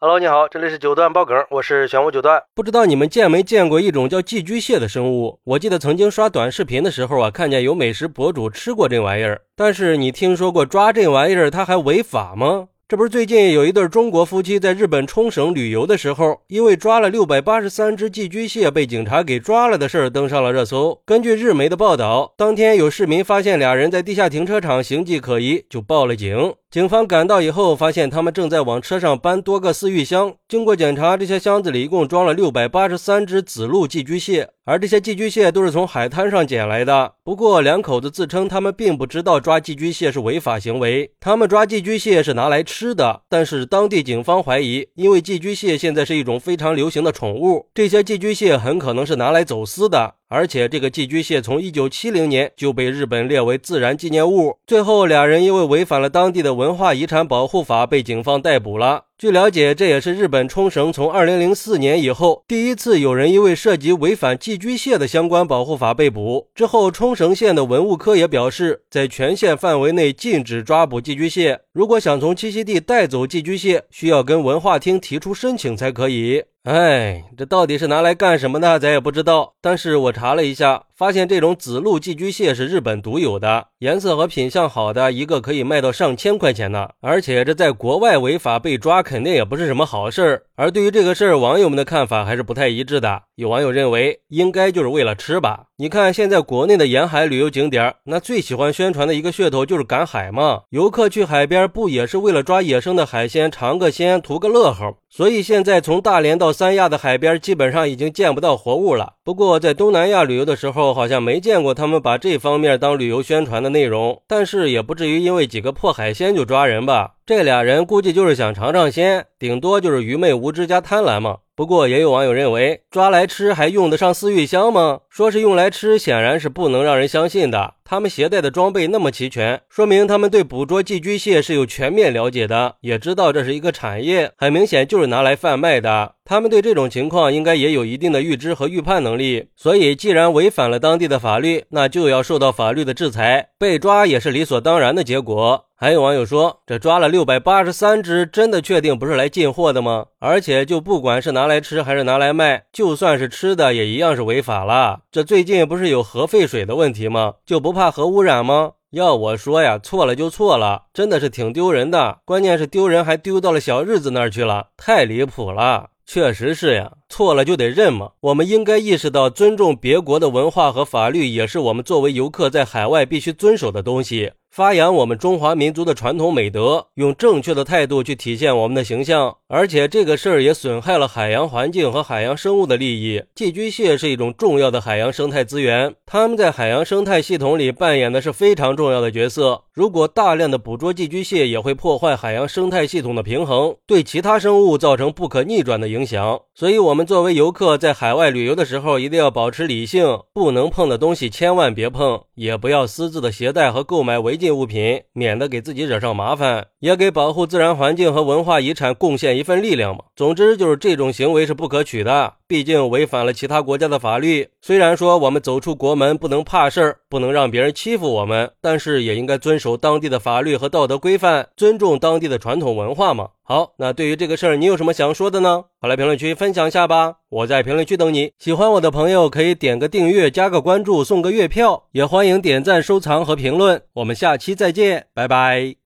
Hello，你好，这里是九段爆梗，我是玄武九段。不知道你们见没见过一种叫寄居蟹的生物？我记得曾经刷短视频的时候啊，看见有美食博主吃过这玩意儿。但是你听说过抓这玩意儿它还违法吗？这不是最近有一对中国夫妻在日本冲绳旅游的时候，因为抓了六百八十三只寄居蟹被警察给抓了的事儿登上了热搜。根据日媒的报道，当天有市民发现俩人在地下停车场形迹可疑，就报了警。警方赶到以后，发现他们正在往车上搬多个饲育箱。经过检查，这些箱子里一共装了六百八十三只紫鲈寄居蟹，而这些寄居蟹都是从海滩上捡来的。不过，两口子自称他们并不知道抓寄居蟹是违法行为，他们抓寄居蟹是拿来吃的。但是，当地警方怀疑，因为寄居蟹现在是一种非常流行的宠物，这些寄居蟹很可能是拿来走私的。而且这个寄居蟹从一九七零年就被日本列为自然纪念物。最后，俩人因为违反了当地的文化遗产保护法，被警方逮捕了。据了解，这也是日本冲绳从二零零四年以后第一次有人因为涉及违反寄居蟹的相关保护法被捕。之后，冲绳县的文物科也表示，在全县范围内禁止抓捕寄居蟹。如果想从栖息地带走寄居蟹，需要跟文化厅提出申请才可以。哎，这到底是拿来干什么的，咱也不知道。但是我查了一下，发现这种紫鲈寄居蟹是日本独有的，颜色和品相好的一个可以卖到上千块钱呢。而且这在国外违法被抓，肯定也不是什么好事儿。而对于这个事儿，网友们的看法还是不太一致的。有网友认为，应该就是为了吃吧。你看，现在国内的沿海旅游景点，那最喜欢宣传的一个噱头就是赶海嘛。游客去海边，不也是为了抓野生的海鲜，尝个鲜，图个乐呵？所以现在从大连到三亚的海边，基本上已经见不到活物了。不过在东南亚旅游的时候，好像没见过他们把这方面当旅游宣传的内容。但是也不至于因为几个破海鲜就抓人吧？这俩人估计就是想尝尝鲜，顶多就是愚昧无知加贪婪嘛。不过也有网友认为，抓来吃还用得上饲育箱吗？说是用来吃，显然是不能让人相信的。他们携带的装备那么齐全，说明他们对捕捉寄居蟹是有全面了解的，也知道这是一个产业，很明显就是拿来贩卖的。他们对这种情况应该也有一定的预知和预判能力，所以既然违反了当地的法律，那就要受到法律的制裁，被抓也是理所当然的结果。还有网友说，这抓了六百八十三只，真的确定不是来进货的吗？而且就不管是拿来吃还是拿来卖，就算是吃的也一样是违法了。这最近不是有核废水的问题吗？就不怕核污染吗？要我说呀，错了就错了，真的是挺丢人的。关键是丢人还丢到了小日子那儿去了，太离谱了。确实是呀，错了就得认嘛。我们应该意识到，尊重别国的文化和法律，也是我们作为游客在海外必须遵守的东西。发扬我们中华民族的传统美德，用正确的态度去体现我们的形象。而且这个事儿也损害了海洋环境和海洋生物的利益。寄居蟹是一种重要的海洋生态资源，它们在海洋生态系统里扮演的是非常重要的角色。如果大量的捕捉寄居蟹，也会破坏海洋生态系统的平衡，对其他生物造成不可逆转的影响。所以，我们作为游客在海外旅游的时候，一定要保持理性，不能碰的东西千万别碰，也不要私自的携带和购买违禁。物品，免得给自己惹上麻烦，也给保护自然环境和文化遗产贡献一份力量嘛。总之，就是这种行为是不可取的，毕竟违反了其他国家的法律。虽然说我们走出国门不能怕事儿，不能让别人欺负我们，但是也应该遵守当地的法律和道德规范，尊重当地的传统文化嘛。好，那对于这个事儿，你有什么想说的呢？快来评论区分享一下吧，我在评论区等你。喜欢我的朋友可以点个订阅、加个关注、送个月票，也欢迎点赞、收藏和评论。我们下期再见，拜拜。